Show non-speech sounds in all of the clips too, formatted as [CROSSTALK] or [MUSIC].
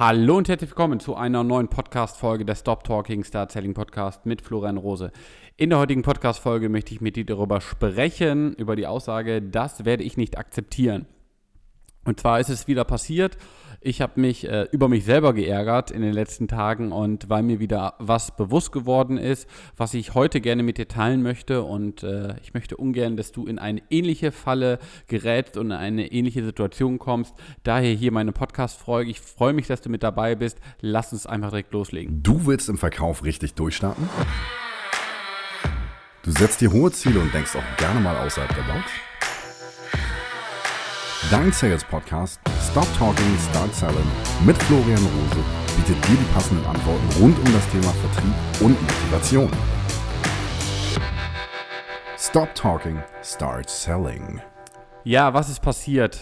Hallo und herzlich willkommen zu einer neuen Podcast-Folge der Stop Talking Start Selling Podcast mit Florian Rose. In der heutigen Podcast-Folge möchte ich mit dir darüber sprechen, über die Aussage, das werde ich nicht akzeptieren. Und zwar ist es wieder passiert. Ich habe mich äh, über mich selber geärgert in den letzten Tagen und weil mir wieder was bewusst geworden ist, was ich heute gerne mit dir teilen möchte. Und äh, ich möchte ungern, dass du in eine ähnliche Falle gerätst und in eine ähnliche Situation kommst. Daher hier meine Podcast-Folge. Ich freue mich, dass du mit dabei bist. Lass uns einfach direkt loslegen. Du willst im Verkauf richtig durchstarten? Du setzt dir hohe Ziele und denkst auch gerne mal außerhalb der Box? Dein Sales Podcast Stop Talking, Start Selling mit Florian Rose bietet dir die passenden Antworten rund um das Thema Vertrieb und Motivation. Stop Talking, Start Selling. Ja, was ist passiert?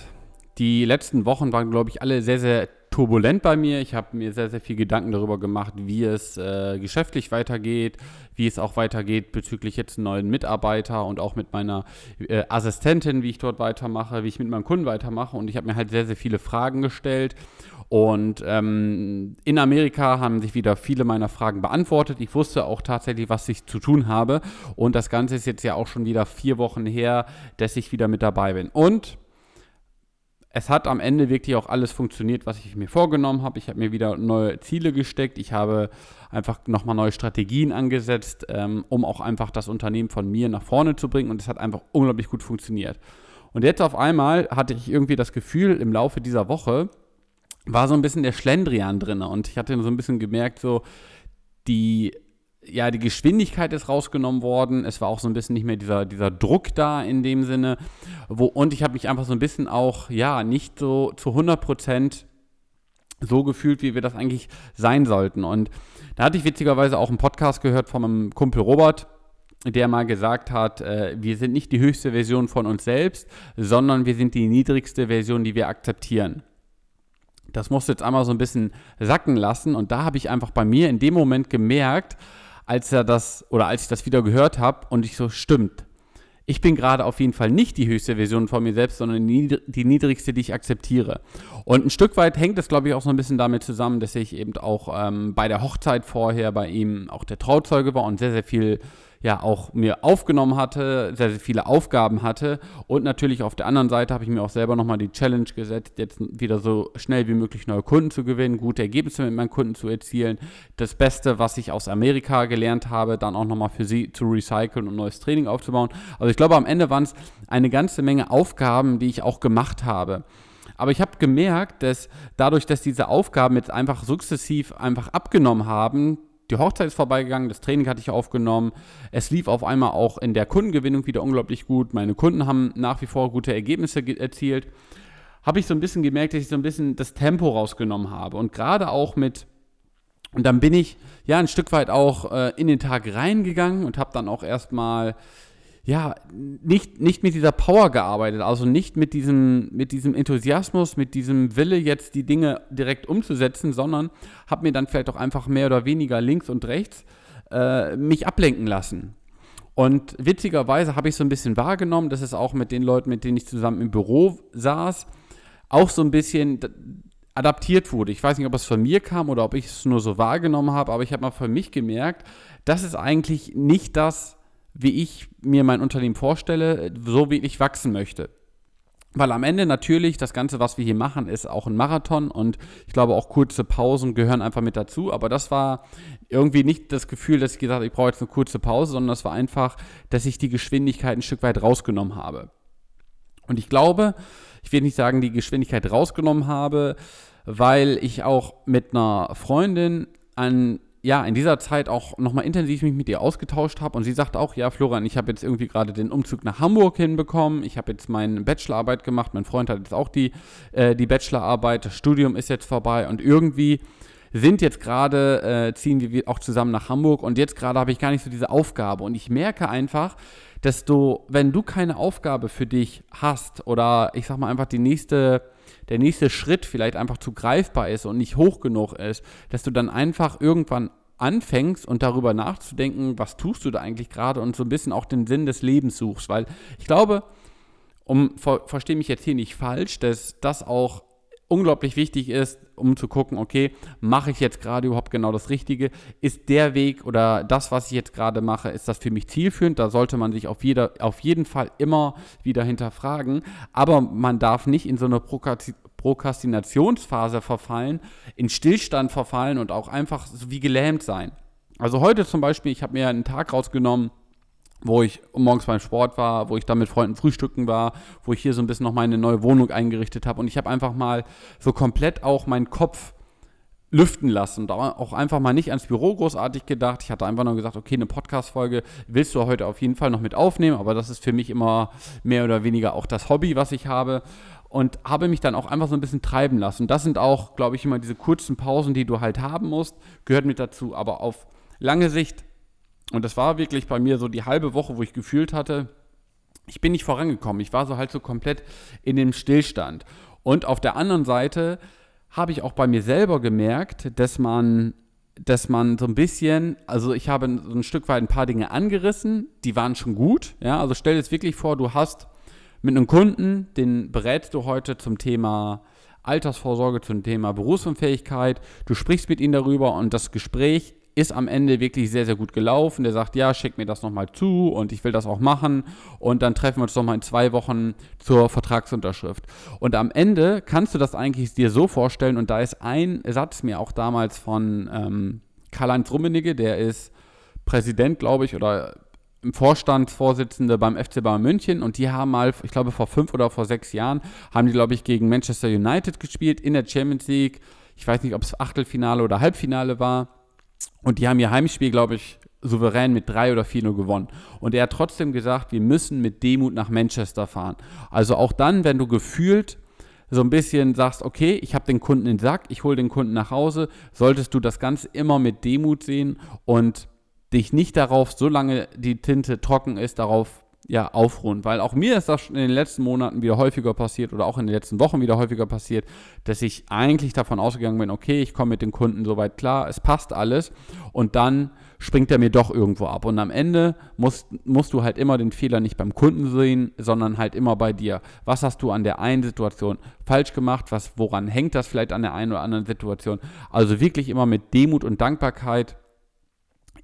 Die letzten Wochen waren, glaube ich, alle sehr, sehr turbulent bei mir. Ich habe mir sehr, sehr viel Gedanken darüber gemacht, wie es äh, geschäftlich weitergeht, wie es auch weitergeht bezüglich jetzt neuen Mitarbeiter und auch mit meiner äh, Assistentin, wie ich dort weitermache, wie ich mit meinem Kunden weitermache. Und ich habe mir halt sehr, sehr viele Fragen gestellt. Und ähm, in Amerika haben sich wieder viele meiner Fragen beantwortet. Ich wusste auch tatsächlich, was ich zu tun habe. Und das Ganze ist jetzt ja auch schon wieder vier Wochen her, dass ich wieder mit dabei bin. Und es hat am Ende wirklich auch alles funktioniert, was ich mir vorgenommen habe. Ich habe mir wieder neue Ziele gesteckt. Ich habe einfach nochmal neue Strategien angesetzt, ähm, um auch einfach das Unternehmen von mir nach vorne zu bringen. Und es hat einfach unglaublich gut funktioniert. Und jetzt auf einmal hatte ich irgendwie das Gefühl, im Laufe dieser Woche war so ein bisschen der Schlendrian drin. Und ich hatte so ein bisschen gemerkt, so die ja, die Geschwindigkeit ist rausgenommen worden. Es war auch so ein bisschen nicht mehr dieser, dieser Druck da in dem Sinne. Wo, und ich habe mich einfach so ein bisschen auch, ja, nicht so zu 100 Prozent so gefühlt, wie wir das eigentlich sein sollten. Und da hatte ich witzigerweise auch einen Podcast gehört von meinem Kumpel Robert, der mal gesagt hat, äh, wir sind nicht die höchste Version von uns selbst, sondern wir sind die niedrigste Version, die wir akzeptieren. Das musste jetzt einmal so ein bisschen sacken lassen und da habe ich einfach bei mir in dem Moment gemerkt, als er das oder als ich das wieder gehört habe und ich so, stimmt. Ich bin gerade auf jeden Fall nicht die höchste Version von mir selbst, sondern die niedrigste, die ich akzeptiere. Und ein Stück weit hängt das, glaube ich, auch so ein bisschen damit zusammen, dass ich eben auch ähm, bei der Hochzeit vorher bei ihm auch der Trauzeuge war und sehr, sehr viel ja auch mir aufgenommen hatte, sehr, sehr viele Aufgaben hatte. Und natürlich auf der anderen Seite habe ich mir auch selber nochmal die Challenge gesetzt, jetzt wieder so schnell wie möglich neue Kunden zu gewinnen, gute Ergebnisse mit meinen Kunden zu erzielen. Das Beste, was ich aus Amerika gelernt habe, dann auch nochmal für sie zu recyceln und neues Training aufzubauen. Also ich glaube, am Ende waren es eine ganze Menge Aufgaben, die ich auch gemacht habe. Aber ich habe gemerkt, dass dadurch, dass diese Aufgaben jetzt einfach sukzessiv einfach abgenommen haben, die Hochzeit ist vorbeigegangen, das Training hatte ich aufgenommen. Es lief auf einmal auch in der Kundengewinnung wieder unglaublich gut. Meine Kunden haben nach wie vor gute Ergebnisse erzielt. Habe ich so ein bisschen gemerkt, dass ich so ein bisschen das Tempo rausgenommen habe. Und gerade auch mit, und dann bin ich ja ein Stück weit auch äh, in den Tag reingegangen und habe dann auch erstmal ja, nicht, nicht mit dieser Power gearbeitet, also nicht mit diesem, mit diesem Enthusiasmus, mit diesem Wille, jetzt die Dinge direkt umzusetzen, sondern habe mir dann vielleicht auch einfach mehr oder weniger links und rechts äh, mich ablenken lassen. Und witzigerweise habe ich so ein bisschen wahrgenommen, dass es auch mit den Leuten, mit denen ich zusammen im Büro saß, auch so ein bisschen adaptiert wurde. Ich weiß nicht, ob es von mir kam oder ob ich es nur so wahrgenommen habe, aber ich habe mal für mich gemerkt, das ist eigentlich nicht das, wie ich mir mein Unternehmen vorstelle, so wie ich wachsen möchte. Weil am Ende natürlich das Ganze, was wir hier machen, ist auch ein Marathon und ich glaube auch kurze Pausen gehören einfach mit dazu. Aber das war irgendwie nicht das Gefühl, dass ich gesagt habe, ich brauche jetzt eine kurze Pause, sondern das war einfach, dass ich die Geschwindigkeit ein Stück weit rausgenommen habe. Und ich glaube, ich will nicht sagen, die Geschwindigkeit rausgenommen habe, weil ich auch mit einer Freundin an ja, in dieser Zeit auch nochmal intensiv mich mit ihr ausgetauscht habe. Und sie sagt auch, ja, Florian, ich habe jetzt irgendwie gerade den Umzug nach Hamburg hinbekommen, ich habe jetzt meine Bachelorarbeit gemacht, mein Freund hat jetzt auch die, äh, die Bachelorarbeit, das Studium ist jetzt vorbei. Und irgendwie sind jetzt gerade, äh, ziehen wir auch zusammen nach Hamburg und jetzt gerade habe ich gar nicht so diese Aufgabe und ich merke einfach, dass du, wenn du keine Aufgabe für dich hast oder ich sag mal einfach die nächste der nächste Schritt vielleicht einfach zu greifbar ist und nicht hoch genug ist, dass du dann einfach irgendwann anfängst und darüber nachzudenken, was tust du da eigentlich gerade und so ein bisschen auch den Sinn des Lebens suchst. Weil ich glaube, um, ver, verstehe mich jetzt hier nicht falsch, dass das auch unglaublich wichtig ist, um zu gucken, okay, mache ich jetzt gerade überhaupt genau das Richtige? Ist der Weg oder das, was ich jetzt gerade mache, ist das für mich zielführend? Da sollte man sich auf, jeder, auf jeden Fall immer wieder hinterfragen. Aber man darf nicht in so eine Prokrastinationsphase verfallen, in Stillstand verfallen und auch einfach so wie gelähmt sein. Also heute zum Beispiel, ich habe mir einen Tag rausgenommen, wo ich morgens beim Sport war, wo ich da mit Freunden frühstücken war, wo ich hier so ein bisschen noch meine neue Wohnung eingerichtet habe. Und ich habe einfach mal so komplett auch meinen Kopf lüften lassen und auch einfach mal nicht ans Büro großartig gedacht. Ich hatte einfach nur gesagt, okay, eine Podcast-Folge willst du heute auf jeden Fall noch mit aufnehmen, aber das ist für mich immer mehr oder weniger auch das Hobby, was ich habe. Und habe mich dann auch einfach so ein bisschen treiben lassen. Und das sind auch, glaube ich, immer diese kurzen Pausen, die du halt haben musst, gehört mit dazu. Aber auf lange Sicht und das war wirklich bei mir so die halbe Woche, wo ich gefühlt hatte, ich bin nicht vorangekommen. Ich war so halt so komplett in dem Stillstand. Und auf der anderen Seite habe ich auch bei mir selber gemerkt, dass man, dass man so ein bisschen, also ich habe so ein Stück weit ein paar Dinge angerissen, die waren schon gut. Ja, also stell dir jetzt wirklich vor, du hast mit einem Kunden, den berätst du heute zum Thema Altersvorsorge, zum Thema Berufsunfähigkeit. Du sprichst mit ihm darüber und das Gespräch ist am Ende wirklich sehr, sehr gut gelaufen. Der sagt, ja, schick mir das nochmal zu und ich will das auch machen. Und dann treffen wir uns nochmal in zwei Wochen zur Vertragsunterschrift. Und am Ende kannst du das eigentlich dir so vorstellen, und da ist ein Satz mir auch damals von ähm, Karl-Heinz Rummenigge, der ist Präsident, glaube ich, oder im Vorstandsvorsitzende beim FC Bayern München und die haben mal, ich glaube vor fünf oder vor sechs Jahren, haben die, glaube ich, gegen Manchester United gespielt in der Champions League. Ich weiß nicht, ob es Achtelfinale oder Halbfinale war. Und die haben ihr Heimspiel, glaube ich, souverän mit 3 oder 4 nur gewonnen. Und er hat trotzdem gesagt, wir müssen mit Demut nach Manchester fahren. Also auch dann, wenn du gefühlt so ein bisschen sagst, okay, ich habe den Kunden in den Sack, ich hole den Kunden nach Hause, solltest du das Ganze immer mit Demut sehen und dich nicht darauf, solange die Tinte trocken ist, darauf ja, aufruhen. Weil auch mir ist das in den letzten Monaten wieder häufiger passiert oder auch in den letzten Wochen wieder häufiger passiert, dass ich eigentlich davon ausgegangen bin, okay, ich komme mit dem Kunden soweit klar, es passt alles und dann springt er mir doch irgendwo ab. Und am Ende musst, musst du halt immer den Fehler nicht beim Kunden sehen, sondern halt immer bei dir. Was hast du an der einen Situation falsch gemacht? Was, woran hängt das vielleicht an der einen oder anderen Situation? Also wirklich immer mit Demut und Dankbarkeit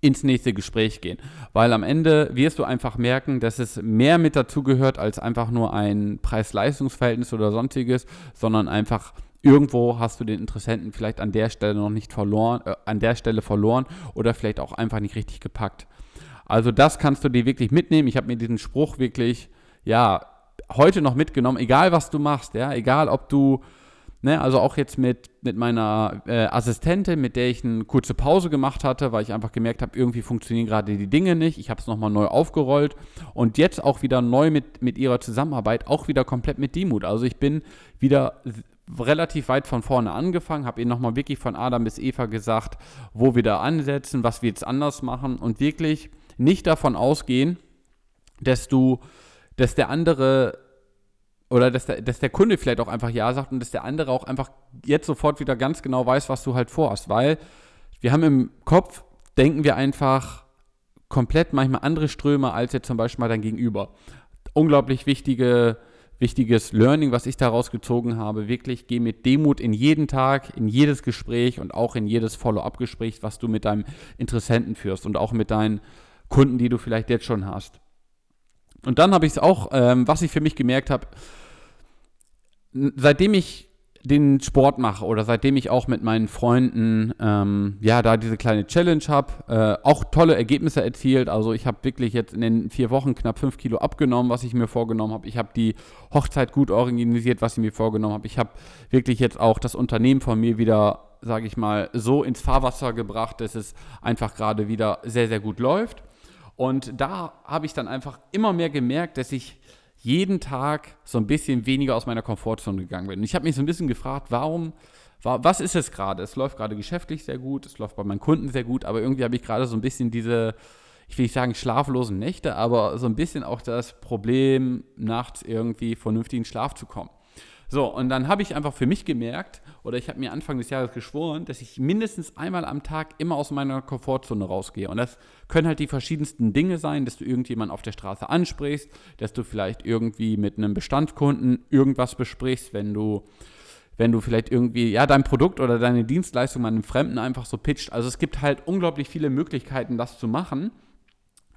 ins nächste Gespräch gehen. Weil am Ende wirst du einfach merken, dass es mehr mit dazugehört als einfach nur ein Preis-Leistungs-Verhältnis oder sonstiges, sondern einfach irgendwo hast du den Interessenten vielleicht an der Stelle noch nicht verloren, äh, an der Stelle verloren oder vielleicht auch einfach nicht richtig gepackt. Also das kannst du dir wirklich mitnehmen. Ich habe mir diesen Spruch wirklich, ja, heute noch mitgenommen, egal was du machst, ja, egal ob du Ne, also auch jetzt mit, mit meiner äh, Assistentin, mit der ich eine kurze Pause gemacht hatte, weil ich einfach gemerkt habe, irgendwie funktionieren gerade die Dinge nicht. Ich habe es nochmal neu aufgerollt und jetzt auch wieder neu mit, mit ihrer Zusammenarbeit, auch wieder komplett mit Demut. Also ich bin wieder relativ weit von vorne angefangen, habe ihr nochmal wirklich von Adam bis Eva gesagt, wo wir da ansetzen, was wir jetzt anders machen und wirklich nicht davon ausgehen, dass du, dass der andere oder dass der, dass der Kunde vielleicht auch einfach Ja sagt und dass der andere auch einfach jetzt sofort wieder ganz genau weiß, was du halt vorhast. Weil wir haben im Kopf, denken wir einfach komplett manchmal andere Ströme als jetzt zum Beispiel mal dein Gegenüber. Unglaublich wichtige, wichtiges Learning, was ich daraus gezogen habe. Wirklich, geh mit Demut in jeden Tag, in jedes Gespräch und auch in jedes Follow-up-Gespräch, was du mit deinem Interessenten führst und auch mit deinen Kunden, die du vielleicht jetzt schon hast. Und dann habe ich es auch, ähm, was ich für mich gemerkt habe, seitdem ich den Sport mache oder seitdem ich auch mit meinen Freunden ähm, ja da diese kleine Challenge habe, äh, auch tolle Ergebnisse erzielt. Also ich habe wirklich jetzt in den vier Wochen knapp fünf Kilo abgenommen, was ich mir vorgenommen habe. Ich habe die Hochzeit gut organisiert, was ich mir vorgenommen habe. Ich habe wirklich jetzt auch das Unternehmen von mir wieder, sage ich mal, so ins Fahrwasser gebracht, dass es einfach gerade wieder sehr, sehr gut läuft. Und da habe ich dann einfach immer mehr gemerkt, dass ich jeden Tag so ein bisschen weniger aus meiner Komfortzone gegangen bin. Und ich habe mich so ein bisschen gefragt, warum, was ist es gerade? Es läuft gerade geschäftlich sehr gut, es läuft bei meinen Kunden sehr gut, aber irgendwie habe ich gerade so ein bisschen diese, ich will nicht sagen schlaflosen Nächte, aber so ein bisschen auch das Problem, nachts irgendwie vernünftig in Schlaf zu kommen. So, und dann habe ich einfach für mich gemerkt, oder ich habe mir Anfang des Jahres geschworen, dass ich mindestens einmal am Tag immer aus meiner Komfortzone rausgehe. Und das können halt die verschiedensten Dinge sein, dass du irgendjemanden auf der Straße ansprichst, dass du vielleicht irgendwie mit einem Bestandskunden irgendwas besprichst, wenn du wenn du vielleicht irgendwie, ja, dein Produkt oder deine Dienstleistung einem Fremden einfach so pitcht. Also es gibt halt unglaublich viele Möglichkeiten, das zu machen.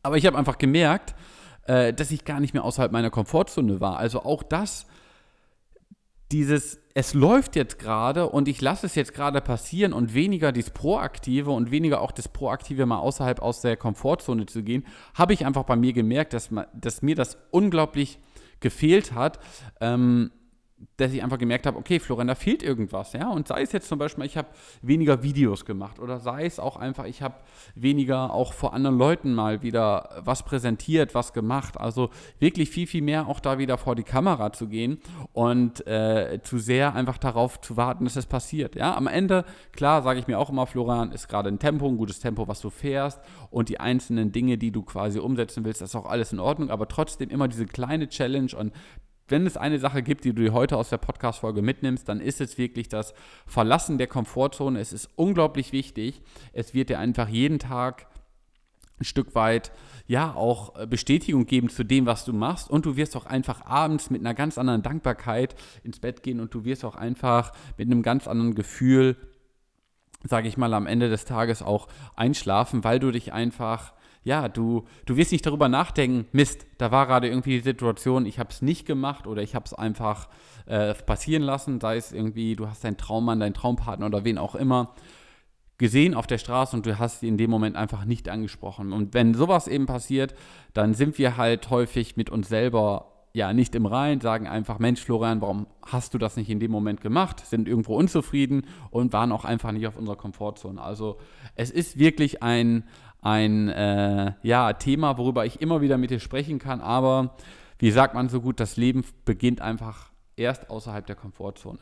Aber ich habe einfach gemerkt, äh, dass ich gar nicht mehr außerhalb meiner Komfortzone war. Also auch das, dieses, es läuft jetzt gerade und ich lasse es jetzt gerade passieren und weniger das Proaktive und weniger auch das Proaktive mal außerhalb aus der Komfortzone zu gehen, habe ich einfach bei mir gemerkt, dass, dass mir das unglaublich gefehlt hat. Ähm, dass ich einfach gemerkt habe, okay, Florian, da fehlt irgendwas, ja. Und sei es jetzt zum Beispiel, ich habe weniger Videos gemacht oder sei es auch einfach, ich habe weniger auch vor anderen Leuten mal wieder was präsentiert, was gemacht. Also wirklich viel, viel mehr auch da wieder vor die Kamera zu gehen und äh, zu sehr einfach darauf zu warten, dass es passiert. Ja, am Ende, klar, sage ich mir auch immer, Florian, ist gerade ein Tempo, ein gutes Tempo, was du fährst und die einzelnen Dinge, die du quasi umsetzen willst, das ist auch alles in Ordnung, aber trotzdem immer diese kleine Challenge und wenn es eine Sache gibt, die du dir heute aus der Podcast-Folge mitnimmst, dann ist es wirklich das Verlassen der Komfortzone. Es ist unglaublich wichtig. Es wird dir einfach jeden Tag ein Stück weit ja auch äh, Bestätigung geben zu dem, was du machst und du wirst auch einfach abends mit einer ganz anderen Dankbarkeit ins Bett gehen und du wirst auch einfach mit einem ganz anderen Gefühl, sage ich mal, am Ende des Tages auch einschlafen, weil du dich einfach ja, du, du wirst nicht darüber nachdenken, Mist, da war gerade irgendwie die Situation, ich habe es nicht gemacht oder ich habe es einfach äh, passieren lassen, sei es irgendwie, du hast deinen Traummann, deinen Traumpartner oder wen auch immer gesehen auf der Straße und du hast sie in dem Moment einfach nicht angesprochen. Und wenn sowas eben passiert, dann sind wir halt häufig mit uns selber ja nicht im Rein, sagen einfach, Mensch, Florian, warum hast du das nicht in dem Moment gemacht? Sind irgendwo unzufrieden und waren auch einfach nicht auf unserer Komfortzone. Also es ist wirklich ein, ein äh, ja, Thema, worüber ich immer wieder mit dir sprechen kann. Aber wie sagt man so gut, das Leben beginnt einfach erst außerhalb der Komfortzone.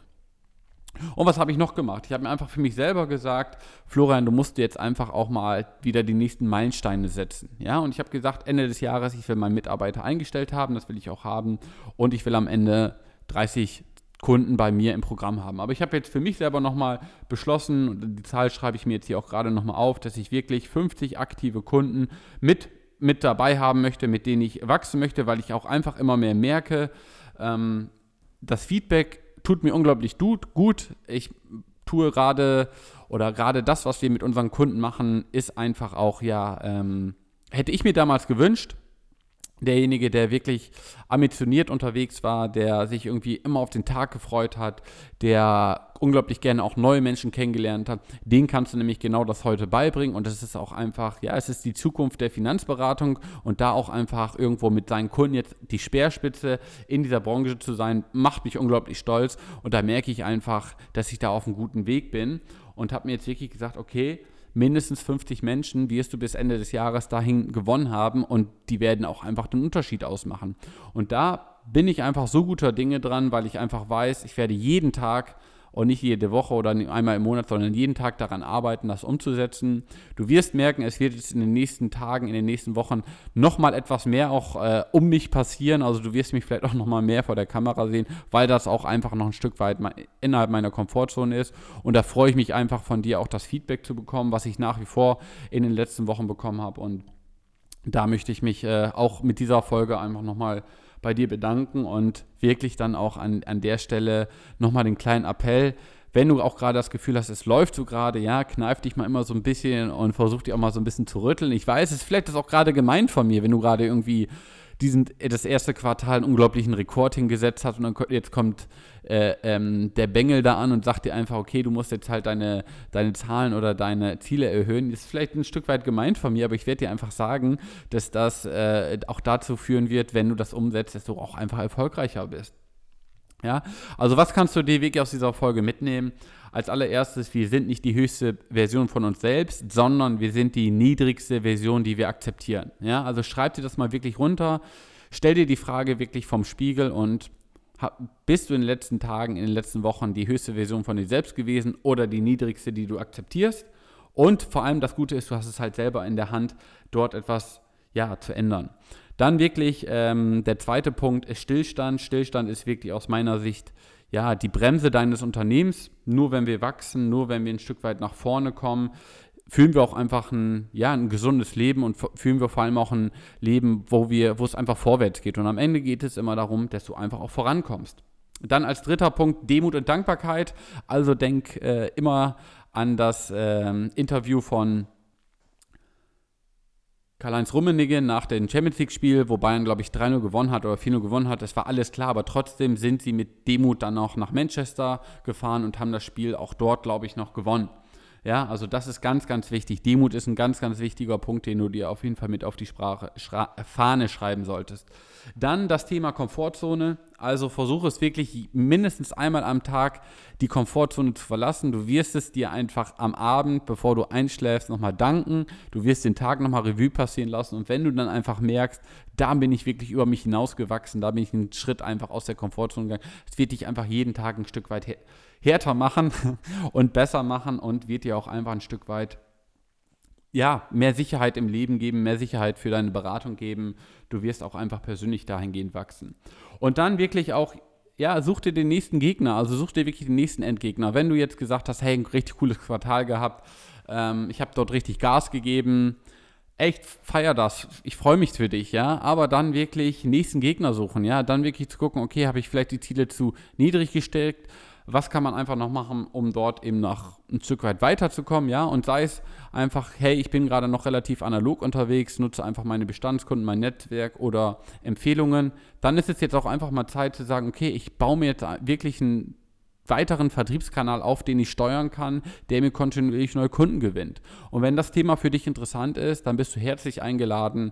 Und was habe ich noch gemacht? Ich habe mir einfach für mich selber gesagt, Florian, du musst jetzt einfach auch mal wieder die nächsten Meilensteine setzen. Ja, und ich habe gesagt, Ende des Jahres, ich will meinen Mitarbeiter eingestellt haben, das will ich auch haben. Und ich will am Ende 30 Kunden bei mir im Programm haben. Aber ich habe jetzt für mich selber nochmal beschlossen, und die Zahl schreibe ich mir jetzt hier auch gerade nochmal auf, dass ich wirklich 50 aktive Kunden mit, mit dabei haben möchte, mit denen ich wachsen möchte, weil ich auch einfach immer mehr merke, ähm, das Feedback tut mir unglaublich gut. Ich tue gerade oder gerade das, was wir mit unseren Kunden machen, ist einfach auch ja, ähm, hätte ich mir damals gewünscht, derjenige, der wirklich ambitioniert unterwegs war, der sich irgendwie immer auf den Tag gefreut hat, der unglaublich gerne auch neue Menschen kennengelernt hat, den kannst du nämlich genau das heute beibringen. Und das ist auch einfach, ja, es ist die Zukunft der Finanzberatung und da auch einfach irgendwo mit seinen Kunden jetzt die Speerspitze in dieser Branche zu sein, macht mich unglaublich stolz. Und da merke ich einfach, dass ich da auf einem guten Weg bin und habe mir jetzt wirklich gesagt, okay, mindestens 50 Menschen wirst du bis Ende des Jahres dahin gewonnen haben und die werden auch einfach den Unterschied ausmachen. Und da bin ich einfach so guter Dinge dran, weil ich einfach weiß, ich werde jeden Tag und nicht jede Woche oder einmal im Monat, sondern jeden Tag daran arbeiten, das umzusetzen. Du wirst merken, es wird jetzt in den nächsten Tagen, in den nächsten Wochen nochmal etwas mehr auch äh, um mich passieren. Also du wirst mich vielleicht auch nochmal mehr vor der Kamera sehen, weil das auch einfach noch ein Stück weit innerhalb meiner Komfortzone ist. Und da freue ich mich einfach von dir auch das Feedback zu bekommen, was ich nach wie vor in den letzten Wochen bekommen habe. Und da möchte ich mich äh, auch mit dieser Folge einfach nochmal bei dir bedanken und wirklich dann auch an, an der Stelle nochmal den kleinen Appell, wenn du auch gerade das Gefühl hast, es läuft so gerade, ja, kneif dich mal immer so ein bisschen und versuch dich auch mal so ein bisschen zu rütteln. Ich weiß, es ist vielleicht das auch gerade gemeint von mir, wenn du gerade irgendwie diesen, äh, das erste Quartal einen unglaublichen Rekord hingesetzt hat und dann jetzt kommt äh, ähm, der Bengel da an und sagt dir einfach, okay, du musst jetzt halt deine, deine Zahlen oder deine Ziele erhöhen. Das ist vielleicht ein Stück weit gemeint von mir, aber ich werde dir einfach sagen, dass das äh, auch dazu führen wird, wenn du das umsetzt, dass du auch einfach erfolgreicher bist. Ja, also was kannst du dir wirklich aus dieser Folge mitnehmen? Als allererstes, wir sind nicht die höchste Version von uns selbst, sondern wir sind die niedrigste Version, die wir akzeptieren. Ja, also schreib dir das mal wirklich runter, stell dir die Frage wirklich vom Spiegel und bist du in den letzten Tagen, in den letzten Wochen die höchste Version von dir selbst gewesen oder die niedrigste, die du akzeptierst? Und vor allem das Gute ist, du hast es halt selber in der Hand, dort etwas ja, zu ändern. Dann wirklich ähm, der zweite Punkt ist Stillstand. Stillstand ist wirklich aus meiner Sicht ja die Bremse deines Unternehmens. Nur wenn wir wachsen, nur wenn wir ein Stück weit nach vorne kommen, fühlen wir auch einfach ein, ja, ein gesundes Leben und fühlen wir vor allem auch ein Leben, wo wir, wo es einfach vorwärts geht. Und am Ende geht es immer darum, dass du einfach auch vorankommst. Dann als dritter Punkt Demut und Dankbarkeit. Also denk äh, immer an das äh, Interview von Karl-Heinz Rummenigge nach dem Champions League-Spiel, wo Bayern, glaube ich, 3-0 gewonnen hat oder 4-0 gewonnen hat. Das war alles klar, aber trotzdem sind sie mit Demut dann auch nach Manchester gefahren und haben das Spiel auch dort, glaube ich, noch gewonnen. Ja, also das ist ganz, ganz wichtig. Demut ist ein ganz, ganz wichtiger Punkt, den du dir auf jeden Fall mit auf die Sprache, Schra Fahne schreiben solltest. Dann das Thema Komfortzone. Also versuche es wirklich mindestens einmal am Tag die Komfortzone zu verlassen. Du wirst es dir einfach am Abend, bevor du einschläfst, nochmal danken. Du wirst den Tag nochmal Revue passieren lassen. Und wenn du dann einfach merkst, da bin ich wirklich über mich hinausgewachsen, da bin ich einen Schritt einfach aus der Komfortzone gegangen, es wird dich einfach jeden Tag ein Stück weit härter machen [LAUGHS] und besser machen und wird dir auch einfach ein Stück weit ja, mehr Sicherheit im Leben geben, mehr Sicherheit für deine Beratung geben. Du wirst auch einfach persönlich dahingehend wachsen. Und dann wirklich auch, ja, such dir den nächsten Gegner, also such dir wirklich den nächsten Endgegner. Wenn du jetzt gesagt hast, hey, ein richtig cooles Quartal gehabt, ähm, ich habe dort richtig Gas gegeben, echt feier das. Ich freue mich für dich, ja. Aber dann wirklich nächsten Gegner suchen, ja. Dann wirklich zu gucken, okay, habe ich vielleicht die Ziele zu niedrig gesteckt? was kann man einfach noch machen, um dort eben noch ein Stück weit weiterzukommen, ja, und sei es einfach, hey, ich bin gerade noch relativ analog unterwegs, nutze einfach meine Bestandskunden, mein Netzwerk oder Empfehlungen, dann ist es jetzt auch einfach mal Zeit zu sagen, okay, ich baue mir jetzt wirklich einen weiteren Vertriebskanal auf, den ich steuern kann, der mir kontinuierlich neue Kunden gewinnt. Und wenn das Thema für dich interessant ist, dann bist du herzlich eingeladen,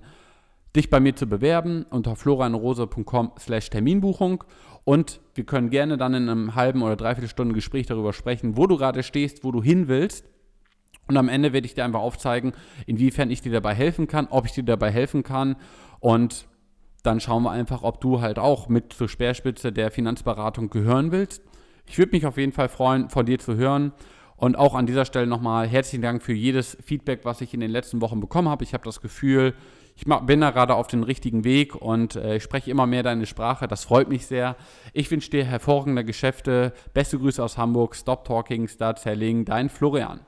dich bei mir zu bewerben unter florianrose.com slash Terminbuchung und wir können gerne dann in einem halben oder dreiviertel Stunden Gespräch darüber sprechen, wo du gerade stehst, wo du hin willst. Und am Ende werde ich dir einfach aufzeigen, inwiefern ich dir dabei helfen kann, ob ich dir dabei helfen kann. Und dann schauen wir einfach, ob du halt auch mit zur Speerspitze der Finanzberatung gehören willst. Ich würde mich auf jeden Fall freuen, von dir zu hören. Und auch an dieser Stelle nochmal herzlichen Dank für jedes Feedback, was ich in den letzten Wochen bekommen habe. Ich habe das Gefühl, ich bin da gerade auf dem richtigen Weg und äh, ich spreche immer mehr deine Sprache. Das freut mich sehr. Ich wünsche dir hervorragende Geschäfte. Beste Grüße aus Hamburg. Stop Talking, Start Selling. Dein Florian.